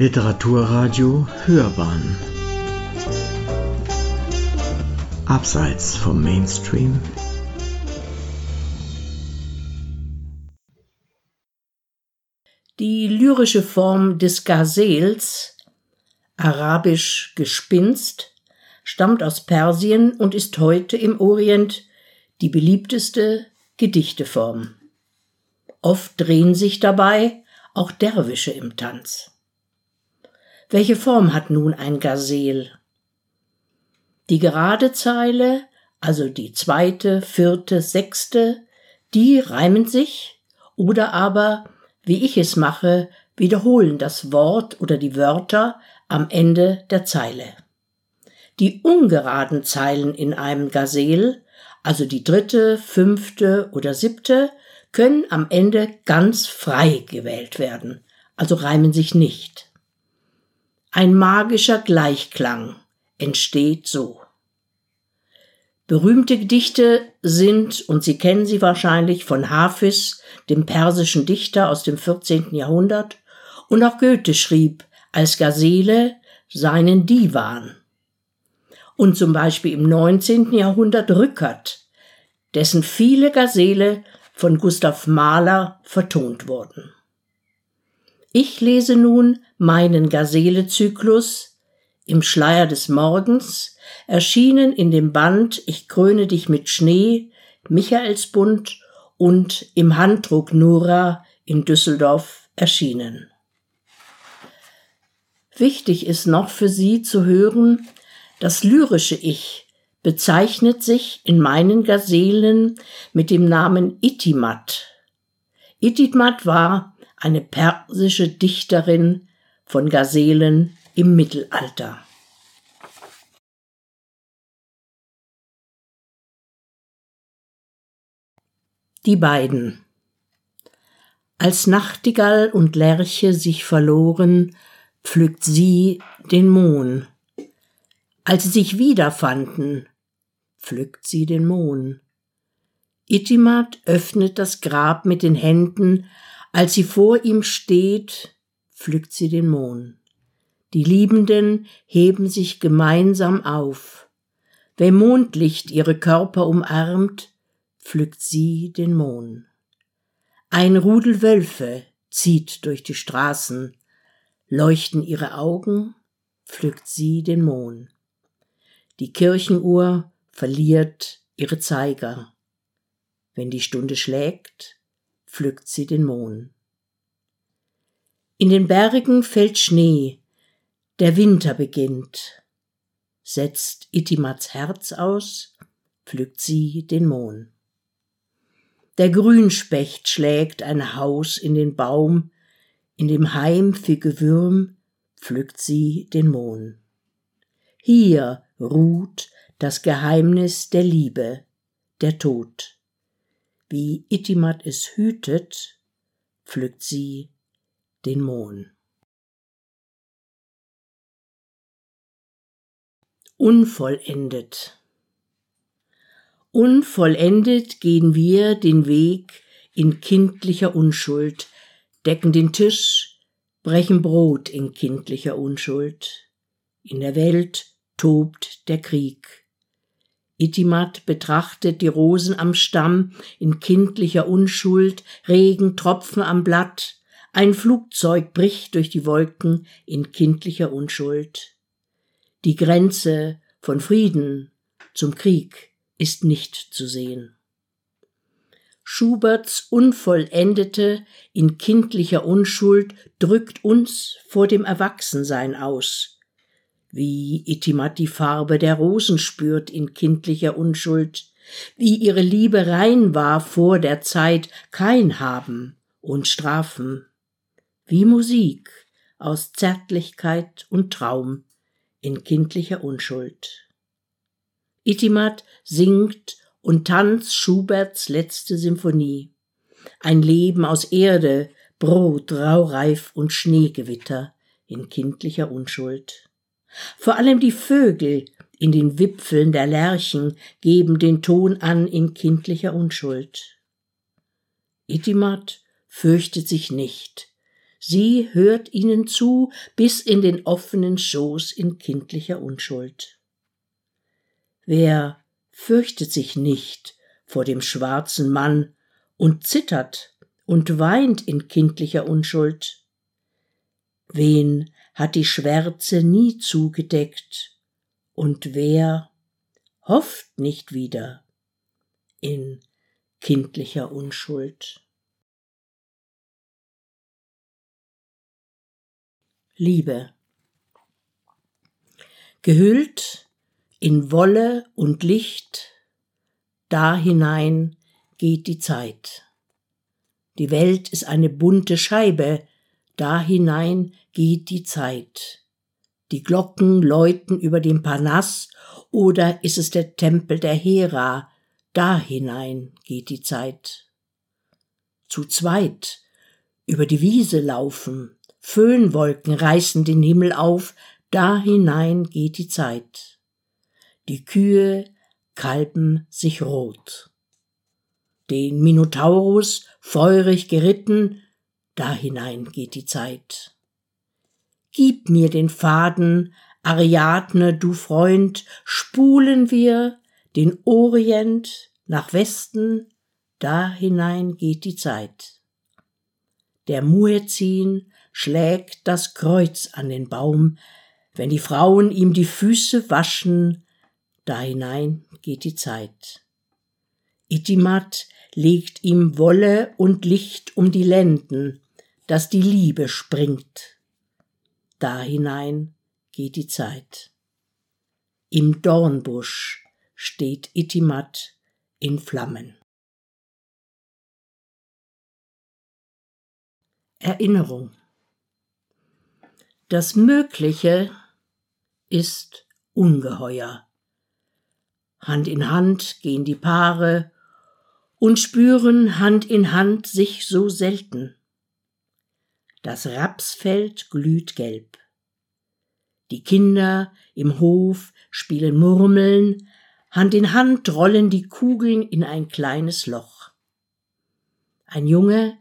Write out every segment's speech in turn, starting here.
Literaturradio Hörbahn Abseits vom Mainstream Die lyrische Form des Gazels, arabisch Gespinst, stammt aus Persien und ist heute im Orient die beliebteste Gedichteform. Oft drehen sich dabei auch Derwische im Tanz. Welche Form hat nun ein Gazel? Die gerade Zeile, also die zweite, vierte, sechste, die reimen sich oder aber, wie ich es mache, wiederholen das Wort oder die Wörter am Ende der Zeile. Die ungeraden Zeilen in einem Gazel, also die dritte, fünfte oder siebte, können am Ende ganz frei gewählt werden, also reimen sich nicht. Ein magischer Gleichklang entsteht so. Berühmte Gedichte sind, und Sie kennen sie wahrscheinlich, von Hafiz, dem persischen Dichter aus dem 14. Jahrhundert, und auch Goethe schrieb als Gazele seinen Divan. Und zum Beispiel im 19. Jahrhundert Rückert, dessen viele Gazele von Gustav Mahler vertont wurden. Ich lese nun meinen Gazele-Zyklus im Schleier des Morgens, erschienen in dem Band Ich kröne dich mit Schnee, Michaelsbund und im Handdruck Nura in Düsseldorf erschienen. Wichtig ist noch für Sie zu hören, das lyrische Ich bezeichnet sich in meinen Gazelen mit dem Namen Itimat. Itimat war eine persische Dichterin von Gazelen im Mittelalter. Die beiden. Als Nachtigall und Lerche sich verloren, pflückt sie den Mohn. Als sie sich wiederfanden, pflückt sie den Mohn. Itimat öffnet das Grab mit den Händen, als sie vor ihm steht, pflückt sie den Mohn. Die Liebenden heben sich gemeinsam auf. Wer Mondlicht ihre Körper umarmt, pflückt sie den Mohn. Ein Rudel Wölfe zieht durch die Straßen, leuchten ihre Augen, pflückt sie den Mohn. Die Kirchenuhr verliert ihre Zeiger. Wenn die Stunde schlägt, pflückt sie den Mohn. In den Bergen fällt Schnee, der Winter beginnt. Setzt Itimats Herz aus, pflückt sie den Mohn. Der Grünspecht schlägt ein Haus in den Baum, in dem Heim für Gewürm pflückt sie den Mohn. Hier ruht das Geheimnis der Liebe, der Tod wie Itimat es hütet, pflückt sie den Mohn. Unvollendet. Unvollendet gehen wir den Weg in kindlicher Unschuld, decken den Tisch, brechen Brot in kindlicher Unschuld. In der Welt tobt der Krieg. Itimat betrachtet die Rosen am Stamm in kindlicher Unschuld, Regentropfen am Blatt, ein Flugzeug bricht durch die Wolken in kindlicher Unschuld. Die Grenze von Frieden zum Krieg ist nicht zu sehen. Schuberts Unvollendete in kindlicher Unschuld drückt uns vor dem Erwachsensein aus, wie Itimat die Farbe der Rosen spürt in kindlicher Unschuld, wie ihre Liebe rein war vor der Zeit kein Haben und Strafen, wie Musik aus Zärtlichkeit und Traum in kindlicher Unschuld. Itimat singt und tanzt Schuberts letzte Symphonie. Ein Leben aus Erde, Brot, Raureif und Schneegewitter in kindlicher Unschuld. Vor allem die Vögel in den Wipfeln der Lerchen geben den Ton an in kindlicher Unschuld. Itimat fürchtet sich nicht, Sie hört ihnen zu bis in den offenen Schoß in kindlicher Unschuld. Wer fürchtet sich nicht vor dem schwarzen Mann und zittert und weint in kindlicher Unschuld? Wen hat die Schwärze nie zugedeckt und wer hofft nicht wieder in kindlicher Unschuld? Liebe. Gehüllt in Wolle und Licht, da hinein geht die Zeit. Die Welt ist eine bunte Scheibe, da hinein geht die Zeit. Die Glocken läuten über dem Parnass, oder ist es der Tempel der Hera, da hinein geht die Zeit. Zu zweit über die Wiese laufen, Föhnwolken reißen den Himmel auf, da hinein geht die Zeit. Die Kühe kalben sich rot. Den Minotaurus feurig geritten, da hinein geht die Zeit. Gib mir den Faden, Ariadne, du Freund, spulen wir den Orient nach Westen, da hinein geht die Zeit. Der Muezzin schlägt das Kreuz an den Baum, wenn die Frauen ihm die Füße waschen, da hinein geht die Zeit. Itimat legt ihm Wolle und Licht um die Lenden, dass die Liebe springt. Da hinein geht die Zeit. Im Dornbusch steht Itimat in Flammen. Erinnerung das Mögliche ist ungeheuer. Hand in Hand gehen die Paare und spüren Hand in Hand sich so selten. Das Rapsfeld glüht gelb. Die Kinder im Hof spielen Murmeln, Hand in Hand rollen die Kugeln in ein kleines Loch. Ein Junge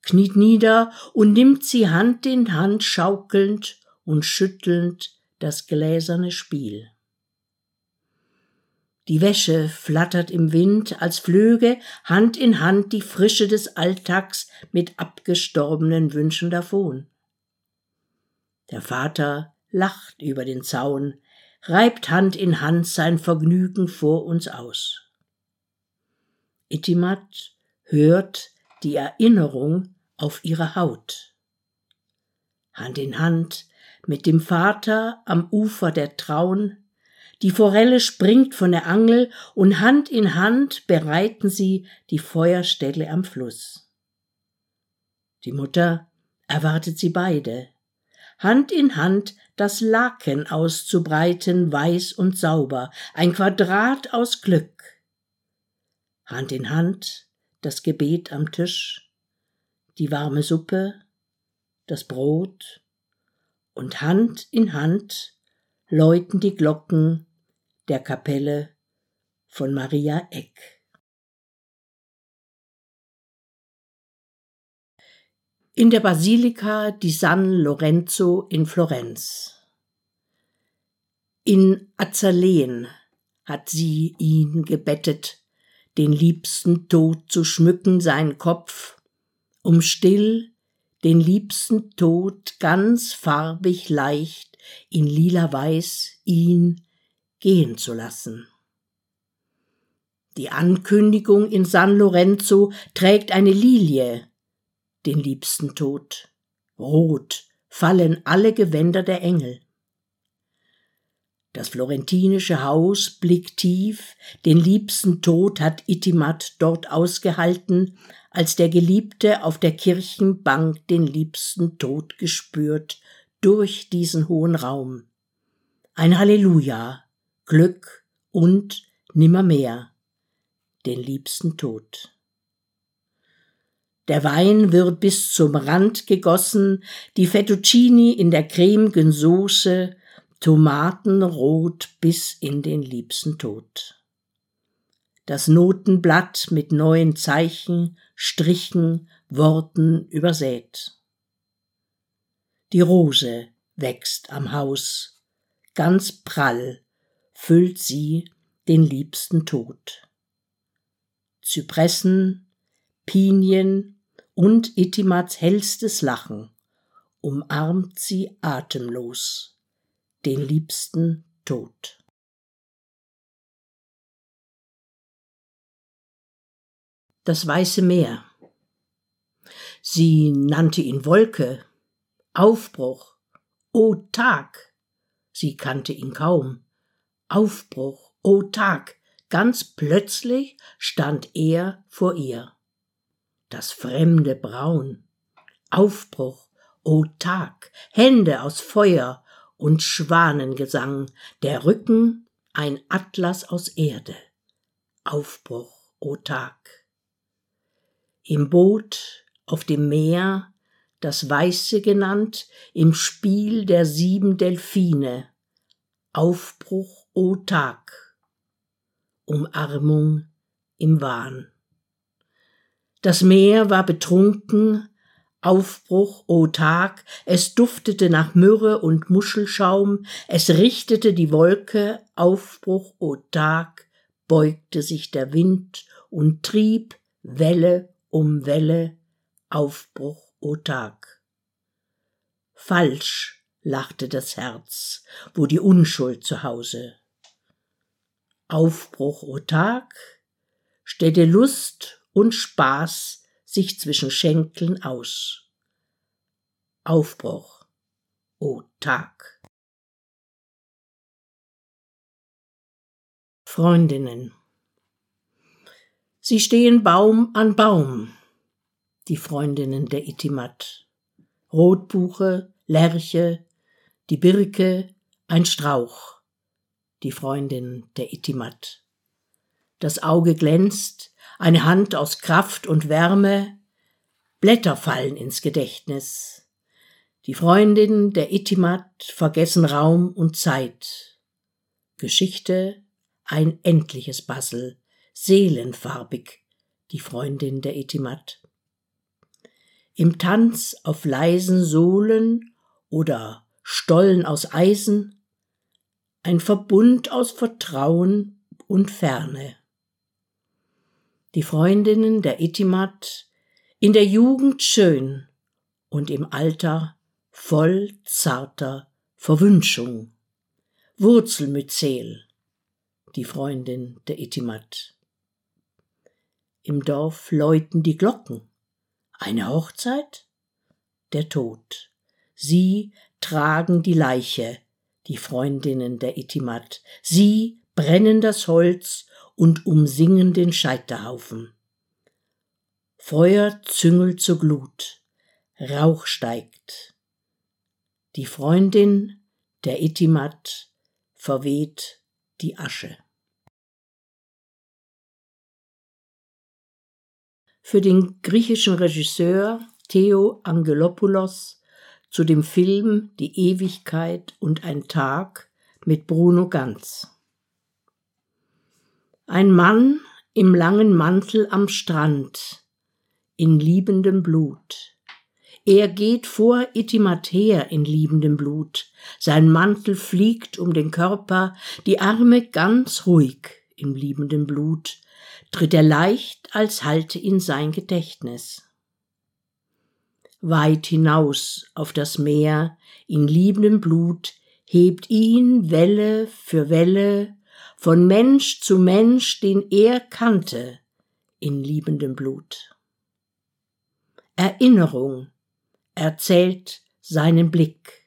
kniet nieder und nimmt sie Hand in Hand schaukelnd und schüttelnd das gläserne Spiel. Die Wäsche flattert im Wind, als flöge Hand in Hand die Frische des Alltags mit abgestorbenen Wünschen davon. Der Vater lacht über den Zaun, reibt Hand in Hand sein Vergnügen vor uns aus. Itimat hört die Erinnerung auf ihre Haut. Hand in Hand mit dem Vater am Ufer der Traun, die Forelle springt von der Angel und Hand in Hand bereiten sie die Feuerstelle am Fluss. Die Mutter erwartet sie beide, Hand in Hand das Laken auszubreiten, weiß und sauber, ein Quadrat aus Glück. Hand in Hand das Gebet am Tisch, die warme Suppe, das Brot und Hand in Hand läuten die Glocken der Kapelle von Maria Eck. In der Basilika di San Lorenzo in Florenz. In Azaleen hat sie ihn gebettet, den liebsten Tod zu schmücken sein Kopf, um still den liebsten Tod ganz farbig leicht in lila Weiß ihn gehen zu lassen. Die Ankündigung in San Lorenzo trägt eine Lilie, den liebsten Tod. Rot fallen alle Gewänder der Engel. Das florentinische Haus blickt tief, den liebsten Tod hat Itimat dort ausgehalten, als der Geliebte auf der Kirchenbank den liebsten Tod gespürt durch diesen hohen Raum. Ein Halleluja, Glück und nimmermehr den liebsten Tod. Der Wein wird bis zum Rand gegossen, die Fettuccini in der cremigen Soße, Tomatenrot bis in den liebsten Tod. Das Notenblatt mit neuen Zeichen, Strichen, Worten übersät. Die Rose wächst am Haus, ganz prall füllt sie den liebsten Tod. Zypressen, Pinien und Itimats hellstes Lachen umarmt sie atemlos den liebsten Tod. Das weiße Meer. Sie nannte ihn Wolke, Aufbruch, o Tag. Sie kannte ihn kaum. Aufbruch, o Tag. Ganz plötzlich stand er vor ihr. Das fremde Braun. Aufbruch, o Tag. Hände aus Feuer und Schwanengesang. Der Rücken ein Atlas aus Erde. Aufbruch, o Tag. Im Boot auf dem Meer, das Weiße genannt, im Spiel der sieben Delfine. Aufbruch, o Tag. Umarmung im Wahn. Das Meer war betrunken, Aufbruch, o Tag, es duftete nach Myrrhe und Muschelschaum, es richtete die Wolke, Aufbruch, o Tag, beugte sich der Wind und trieb Welle um Welle, Aufbruch, o Tag. Falsch lachte das Herz, wo die Unschuld zu Hause. Aufbruch, o Tag, stellte Lust und Spaß sich zwischen Schenkeln aus. Aufbruch, o Tag. Freundinnen. Sie stehen Baum an Baum, die Freundinnen der Itimat. Rotbuche, Lerche, die Birke, ein Strauch, die Freundin der Itimat. Das Auge glänzt, eine Hand aus Kraft und Wärme, Blätter fallen ins Gedächtnis. Die Freundinnen der Itimat vergessen Raum und Zeit. Geschichte, ein endliches Puzzle, seelenfarbig, die Freundin der Itimat. Im Tanz auf leisen Sohlen oder Stollen aus Eisen, ein Verbund aus Vertrauen und Ferne. Die Freundinnen der Itimat, in der Jugend schön und im Alter voll zarter Verwünschung. Wurzelmyzel, die Freundin der Itimat. Im Dorf läuten die Glocken. Eine Hochzeit? Der Tod. Sie tragen die Leiche, die Freundinnen der Itimat. Sie brennen das Holz und umsingen den Scheiterhaufen. Feuer züngelt zur Glut, Rauch steigt. Die Freundin der Itimat verweht die Asche. Für den griechischen Regisseur Theo Angelopoulos zu dem Film Die Ewigkeit und ein Tag mit Bruno Ganz. Ein Mann im langen Mantel am Strand, in liebendem Blut. Er geht vor Itimat her in liebendem Blut. Sein Mantel fliegt um den Körper, die Arme ganz ruhig im liebenden Blut, tritt er leicht, als halte ihn sein Gedächtnis weit hinaus auf das Meer, in liebendem Blut, hebt ihn Welle für Welle, von Mensch zu Mensch, den er kannte, in liebendem Blut. Erinnerung erzählt seinen Blick,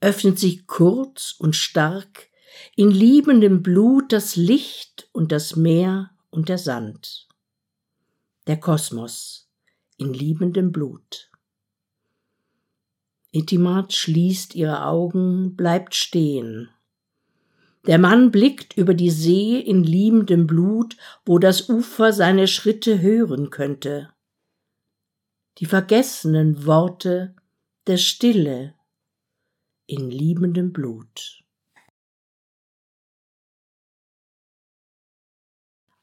öffnet sich kurz und stark, in liebendem Blut das Licht und das Meer und der Sand. Der Kosmos in liebendem Blut. Itimat schließt ihre Augen, bleibt stehen. Der Mann blickt über die See in liebendem Blut, wo das Ufer seine Schritte hören könnte. Die vergessenen Worte der Stille in liebendem Blut.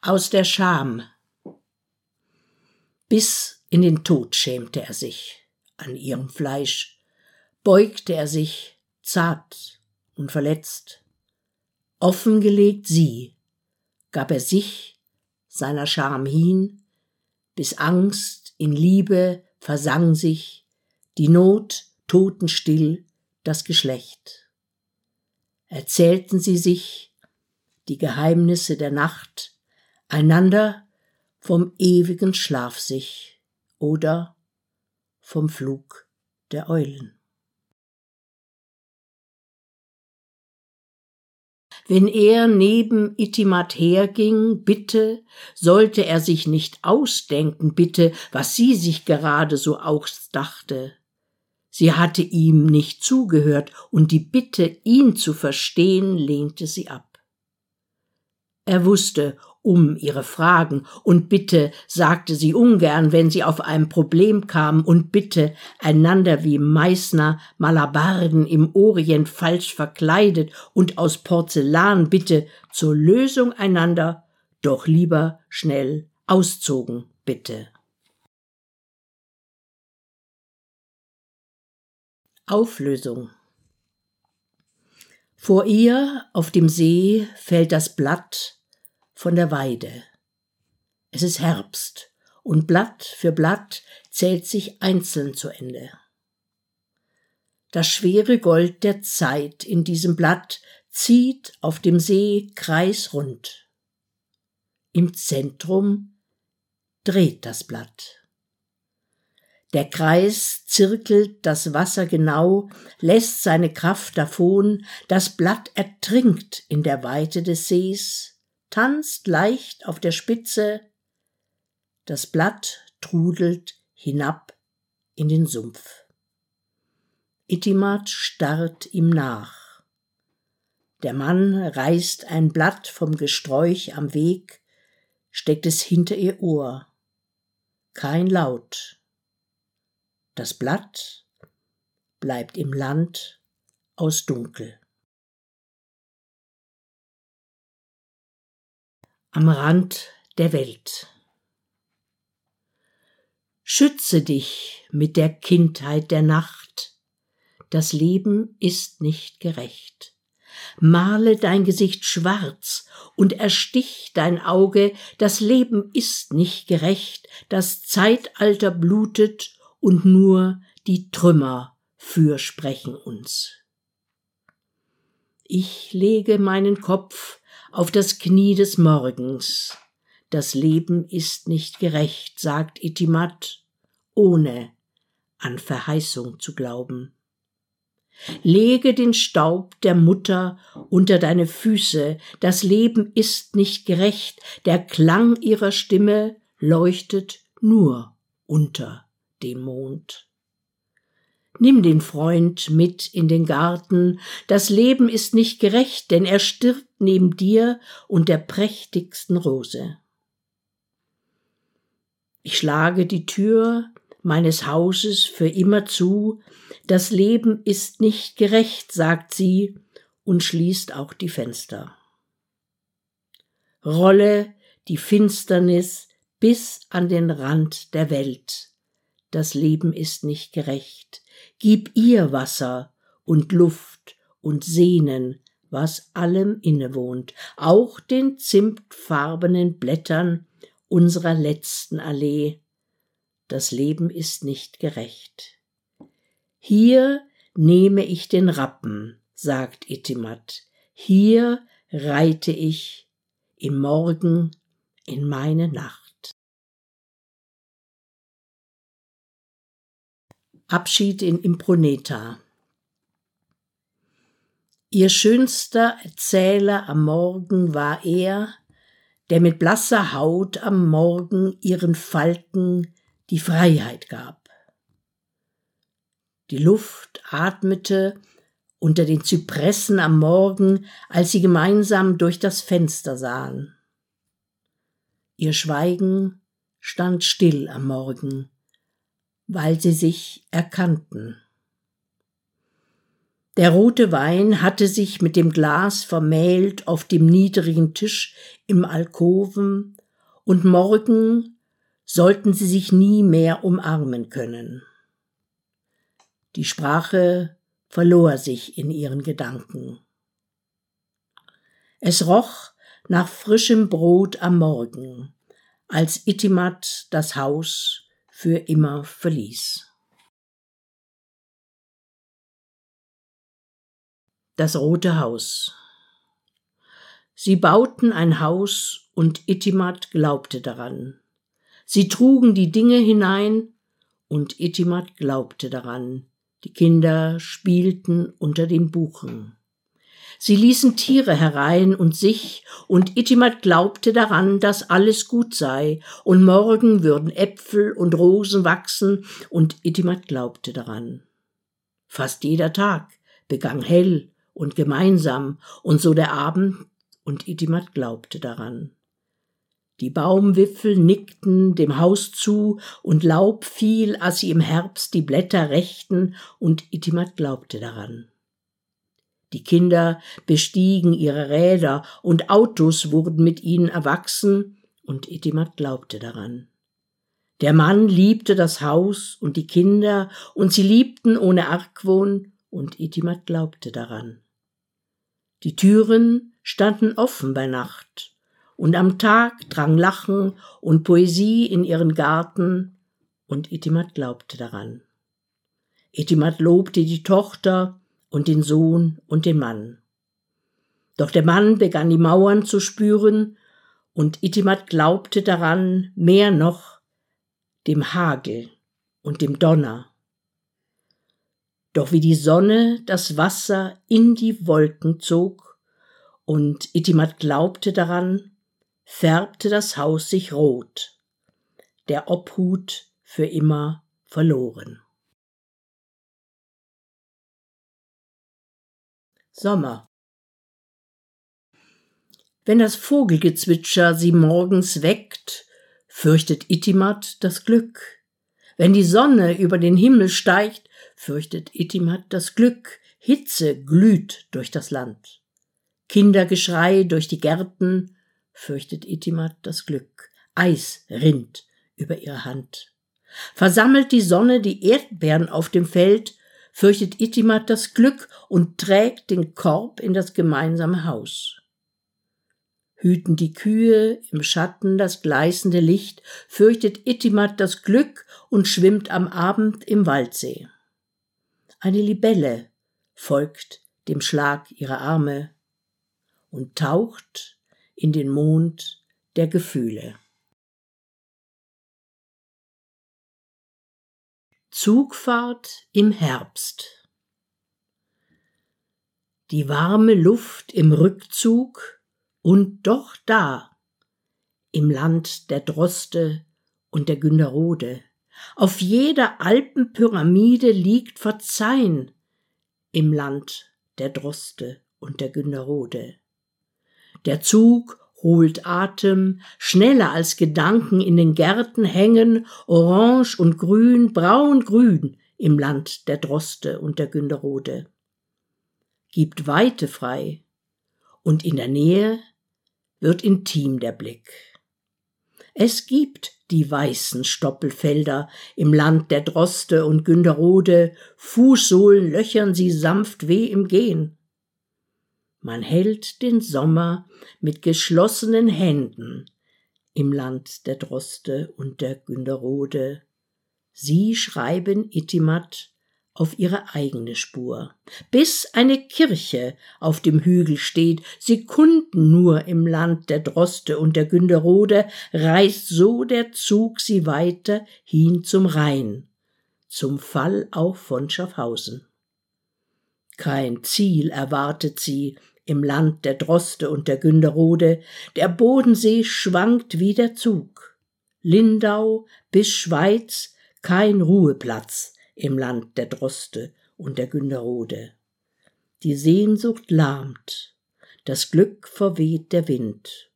Aus der Scham. Bis in den Tod schämte er sich an ihrem Fleisch, beugte er sich, zart und verletzt. Offengelegt sie, gab er sich seiner Scham hin, bis Angst in Liebe versang sich, die Not totenstill das Geschlecht. Erzählten sie sich die Geheimnisse der Nacht, einander vom ewigen Schlaf sich oder vom Flug der Eulen. Wenn er neben Itimat herging, bitte, sollte er sich nicht ausdenken, bitte, was sie sich gerade so ausdachte. Sie hatte ihm nicht zugehört, und die Bitte, ihn zu verstehen, lehnte sie ab. Er wusste um ihre Fragen, und bitte sagte sie ungern, wenn sie auf ein Problem kam, und bitte einander wie Meißner Malabarden im Orient falsch verkleidet und aus Porzellan bitte zur Lösung einander doch lieber schnell auszogen, bitte. Auflösung Vor ihr auf dem See fällt das Blatt von der Weide. Es ist Herbst und Blatt für Blatt zählt sich einzeln zu Ende. Das schwere Gold der Zeit in diesem Blatt zieht auf dem See kreisrund. Im Zentrum dreht das Blatt. Der Kreis zirkelt das Wasser genau, lässt seine Kraft davon, das Blatt ertrinkt in der Weite des Sees, tanzt leicht auf der Spitze, das Blatt trudelt hinab in den Sumpf. Itimat starrt ihm nach. Der Mann reißt ein Blatt vom Gesträuch am Weg, steckt es hinter ihr Ohr. Kein Laut. Das Blatt bleibt im Land aus Dunkel. Am Rand der Welt. Schütze dich mit der Kindheit der Nacht. Das Leben ist nicht gerecht. Male dein Gesicht schwarz und erstich dein Auge, das Leben ist nicht gerecht, das Zeitalter blutet und nur die Trümmer fürsprechen uns. Ich lege meinen Kopf auf das Knie des Morgens. Das Leben ist nicht gerecht, sagt Itimat, ohne an Verheißung zu glauben. Lege den Staub der Mutter unter deine Füße, das Leben ist nicht gerecht, der Klang ihrer Stimme leuchtet nur unter dem Mond. Nimm den Freund mit in den Garten, das Leben ist nicht gerecht, denn er stirbt neben dir und der prächtigsten Rose. Ich schlage die Tür meines Hauses für immer zu, das Leben ist nicht gerecht, sagt sie und schließt auch die Fenster. Rolle die Finsternis bis an den Rand der Welt. Das Leben ist nicht gerecht, Gib ihr Wasser und Luft und Sehnen, was allem innewohnt, auch den zimtfarbenen Blättern unserer letzten Allee. Das Leben ist nicht gerecht. Hier nehme ich den Rappen, sagt Itimat, hier reite ich im Morgen in meine Nacht. Abschied in Improneta. Ihr schönster Erzähler am Morgen war er, der mit blasser Haut am Morgen ihren Falken die Freiheit gab. Die Luft atmete unter den Zypressen am Morgen, als sie gemeinsam durch das Fenster sahen. Ihr Schweigen stand still am Morgen, weil sie sich erkannten. Der rote Wein hatte sich mit dem Glas vermählt auf dem niedrigen Tisch im Alkoven, und morgen sollten sie sich nie mehr umarmen können. Die Sprache verlor sich in ihren Gedanken. Es roch nach frischem Brot am Morgen, als Itimat das Haus für immer verließ. Das Rote Haus Sie bauten ein Haus und Itimat glaubte daran. Sie trugen die Dinge hinein und Itimat glaubte daran. Die Kinder spielten unter den Buchen. Sie ließen Tiere herein und sich, und Itimat glaubte daran, dass alles gut sei, und morgen würden Äpfel und Rosen wachsen, und Itimat glaubte daran. Fast jeder Tag begann hell und gemeinsam, und so der Abend, und Itimat glaubte daran. Die Baumwipfel nickten dem Haus zu, und Laub fiel, als sie im Herbst die Blätter rächten, und Itimat glaubte daran. Die Kinder bestiegen ihre Räder, und Autos wurden mit ihnen erwachsen, und Itimat glaubte daran. Der Mann liebte das Haus und die Kinder, und sie liebten ohne Argwohn, und Itimat glaubte daran. Die Türen standen offen bei Nacht, und am Tag drang Lachen und Poesie in ihren Garten, und Itimat glaubte daran. Itimat lobte die Tochter und den Sohn und den Mann. Doch der Mann begann die Mauern zu spüren, und Itimat glaubte daran mehr noch dem Hagel und dem Donner. Doch wie die Sonne das Wasser in die Wolken zog, und Itimat glaubte daran, färbte das Haus sich rot, der Obhut für immer verloren. Sommer. Wenn das Vogelgezwitscher sie morgens weckt, fürchtet Itimat das Glück. Wenn die Sonne über den Himmel steigt, fürchtet Itimat das Glück. Hitze glüht durch das Land. Kindergeschrei durch die Gärten, fürchtet Itimat das Glück. Eis rinnt über ihre Hand. Versammelt die Sonne die Erdbeeren auf dem Feld, fürchtet Itimat das Glück und trägt den Korb in das gemeinsame Haus. Hüten die Kühe im Schatten das gleißende Licht, fürchtet Itimat das Glück und schwimmt am Abend im Waldsee. Eine Libelle folgt dem Schlag ihrer Arme und taucht in den Mond der Gefühle. Zugfahrt im Herbst Die warme Luft im Rückzug und doch da, im Land der Droste und der Günderode. Auf jeder Alpenpyramide liegt Verzeihn im Land der Droste und der Günderode. Der Zug holt Atem, schneller als Gedanken in den Gärten hängen, orange und grün, braun grün im Land der Droste und der Günderode. Gibt Weite frei, und in der Nähe wird intim der Blick. Es gibt die weißen Stoppelfelder im Land der Droste und Günderode, Fußsohlen löchern sie sanft weh im Gehen. Man hält den Sommer mit geschlossenen Händen im Land der Droste und der Günderode. Sie schreiben Itimat auf ihre eigene Spur, bis eine Kirche auf dem Hügel steht, Sekunden nur im Land der Droste und der Günderode, reißt so der Zug sie weiter hin zum Rhein, zum Fall auch von Schaffhausen. Kein Ziel erwartet sie im Land der Droste und der Günderode, der Bodensee schwankt wie der Zug. Lindau bis Schweiz kein Ruheplatz im Land der Droste und der Günderode. Die Sehnsucht lahmt, das Glück verweht der Wind.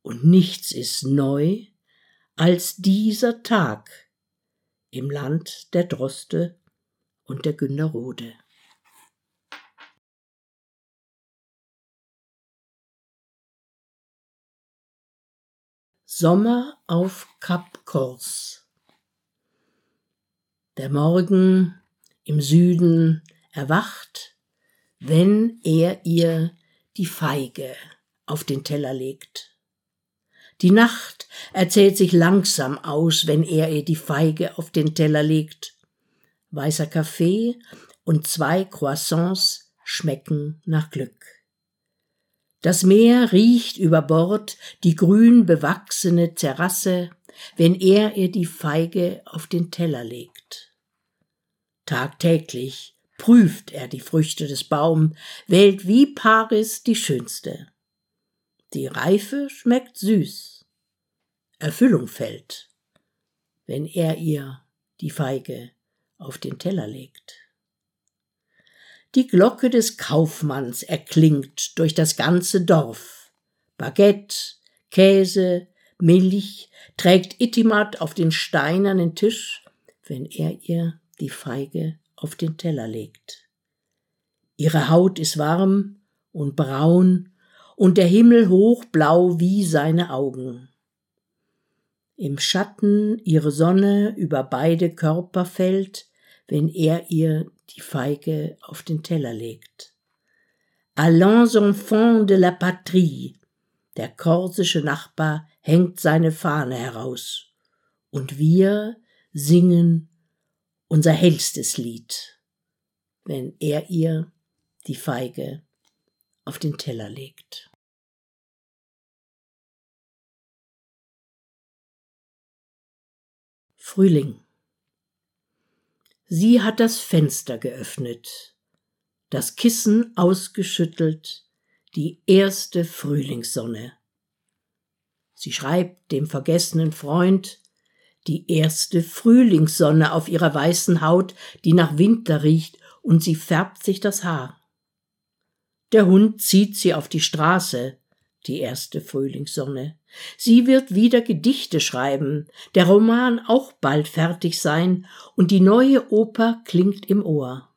Und nichts ist neu als dieser Tag im Land der Droste und der Günderode. Sommer auf Kap Kors. Der Morgen im Süden erwacht, wenn er ihr die Feige auf den Teller legt. Die Nacht erzählt sich langsam aus, wenn er ihr die Feige auf den Teller legt. Weißer Kaffee und zwei Croissants schmecken nach Glück. Das Meer riecht über Bord die grün bewachsene Terrasse, wenn er ihr die Feige auf den Teller legt. Tagtäglich prüft er die Früchte des Baum, wählt wie Paris die schönste. Die Reife schmeckt süß. Erfüllung fällt, wenn er ihr die Feige auf den Teller legt. Die Glocke des Kaufmanns erklingt durch das ganze Dorf. Baguette, Käse, Milch trägt Itimat auf den steinernen Tisch, wenn er ihr die Feige auf den Teller legt. Ihre Haut ist warm und braun und der Himmel hochblau wie seine Augen. Im Schatten ihre Sonne über beide Körper fällt, wenn er ihr die Feige auf den Teller legt. Allons enfants de la patrie. Der korsische Nachbar hängt seine Fahne heraus. Und wir singen unser hellstes Lied, wenn er ihr die Feige auf den Teller legt. Frühling Sie hat das Fenster geöffnet, das Kissen ausgeschüttelt, die erste Frühlingssonne. Sie schreibt dem vergessenen Freund die erste Frühlingssonne auf ihrer weißen Haut, die nach Winter riecht, und sie färbt sich das Haar. Der Hund zieht sie auf die Straße, die erste Frühlingssonne. Sie wird wieder Gedichte schreiben, der Roman auch bald fertig sein, und die neue Oper klingt im Ohr.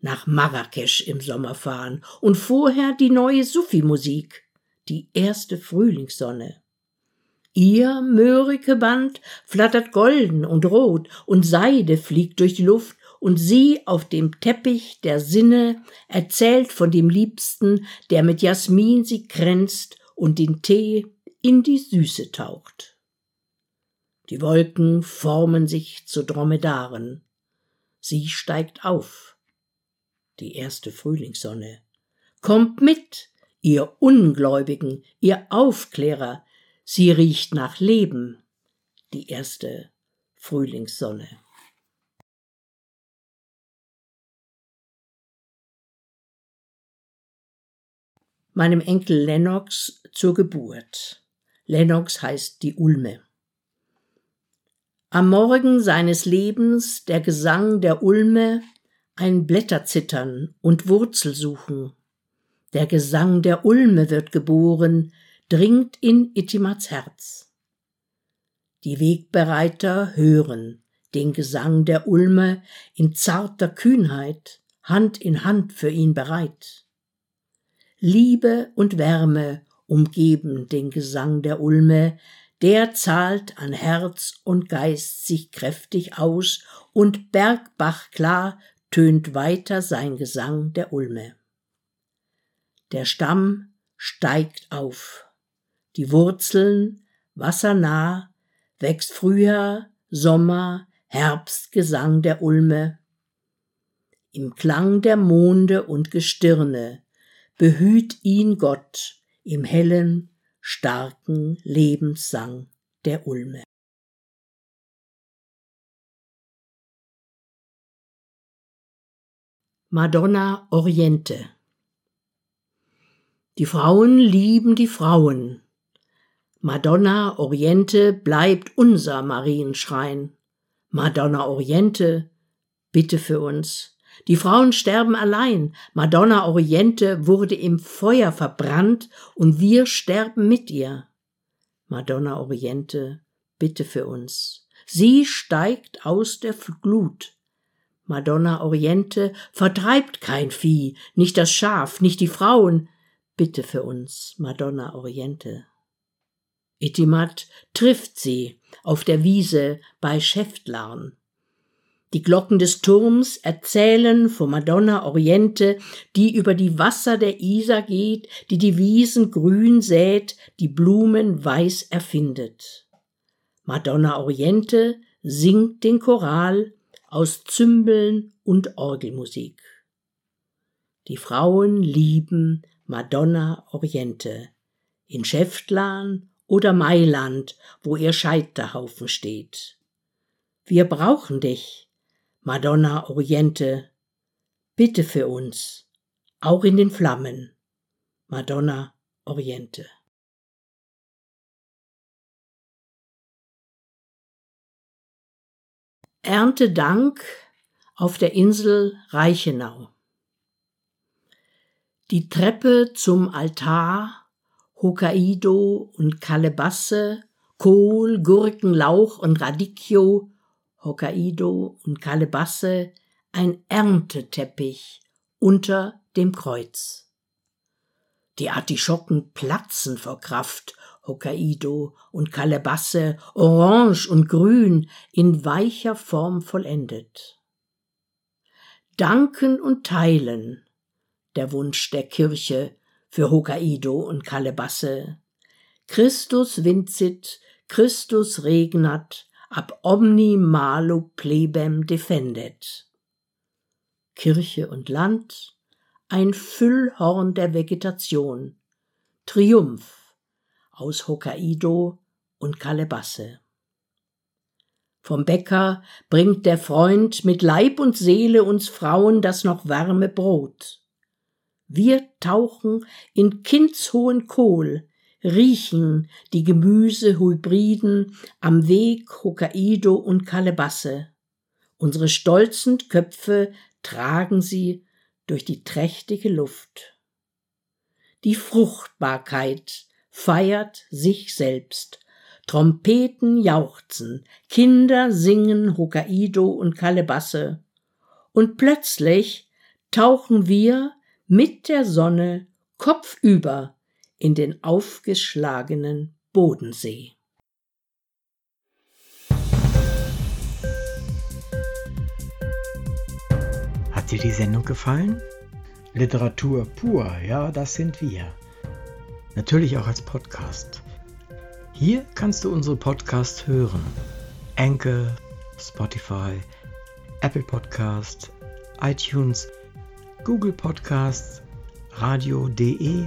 Nach Marrakesch im Sommer fahren und vorher die neue Sufi-Musik, die erste Frühlingssonne. Ihr möhrige Band flattert golden und rot und Seide fliegt durch die Luft und sie auf dem Teppich der Sinne erzählt von dem Liebsten, der mit Jasmin sie kränzt und den Tee in die Süße taucht. Die Wolken formen sich zu Dromedaren. Sie steigt auf. Die erste Frühlingssonne. Kommt mit, ihr Ungläubigen, ihr Aufklärer. Sie riecht nach Leben. Die erste Frühlingssonne. Meinem Enkel Lennox zur Geburt. Lennox heißt die Ulme. Am Morgen seines Lebens der Gesang der Ulme, ein Blätterzittern und Wurzelsuchen. Der Gesang der Ulme wird geboren, dringt in Itimats Herz. Die Wegbereiter hören den Gesang der Ulme in zarter Kühnheit, Hand in Hand für ihn bereit. Liebe und Wärme umgeben den Gesang der Ulme, der zahlt an Herz und Geist sich kräftig aus, und Bergbach klar tönt weiter sein Gesang der Ulme. Der Stamm steigt auf, die Wurzeln wassernah, wächst Frühjahr, Sommer, Herbst Gesang der Ulme. Im Klang der Monde und Gestirne behüt ihn Gott im hellen, starken Lebenssang der Ulme. Madonna Oriente Die Frauen lieben die Frauen. Madonna Oriente bleibt unser Marienschrein. Madonna Oriente, bitte für uns. Die Frauen sterben allein. Madonna Oriente wurde im Feuer verbrannt und wir sterben mit ihr. Madonna Oriente, bitte für uns. Sie steigt aus der Glut. Madonna Oriente vertreibt kein Vieh, nicht das Schaf, nicht die Frauen. Bitte für uns, Madonna Oriente. Itimat trifft sie auf der Wiese bei Schäftlarn. Die Glocken des Turms erzählen von Madonna Oriente, die über die Wasser der Isar geht, die die Wiesen grün sät, die Blumen weiß erfindet. Madonna Oriente singt den Choral aus Zümbeln und Orgelmusik. Die Frauen lieben Madonna Oriente in Schäftlarn oder Mailand, wo ihr Scheiterhaufen steht. Wir brauchen dich, Madonna Oriente, bitte für uns, auch in den Flammen, Madonna Oriente. Erntedank auf der Insel Reichenau. Die Treppe zum Altar, Hokkaido und Kalebasse, Kohl, Gurken, Lauch und Radicchio, Hokkaido und Kalebasse, ein Ernteteppich unter dem Kreuz. Die Artischocken platzen vor Kraft, Hokkaido und Kalebasse, orange und grün, in weicher Form vollendet. Danken und teilen, der Wunsch der Kirche für Hokkaido und Kalebasse. Christus vincit, Christus regnat, ab omni malo plebem defendet. Kirche und Land, ein Füllhorn der Vegetation, Triumph aus Hokkaido und Kalebasse. Vom Bäcker bringt der Freund mit Leib und Seele uns Frauen das noch warme Brot. Wir tauchen in kindshohen Kohl, riechen die Gemüsehybriden am Weg Hokkaido und Kalebasse. Unsere stolzen Köpfe tragen sie durch die trächtige Luft. Die Fruchtbarkeit feiert sich selbst. Trompeten jauchzen, Kinder singen Hokkaido und Kalebasse. Und plötzlich tauchen wir mit der Sonne kopfüber in den aufgeschlagenen Bodensee. Hat dir die Sendung gefallen? Literatur pur, ja, das sind wir. Natürlich auch als Podcast. Hier kannst du unsere Podcasts hören. Anchor, Spotify, Apple Podcast, iTunes, Google Podcasts, radio.de